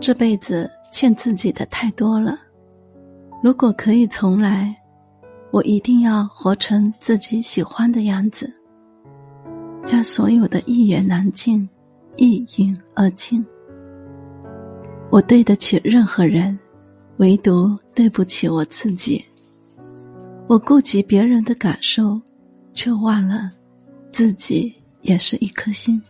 这辈子欠自己的太多了。如果可以重来我一定要活成自己喜欢的样子。将所有的一言难尽一饮而尽。我对得起任何人唯独对不起我自己。我顾及别人的感受却忘了自己也是一颗心。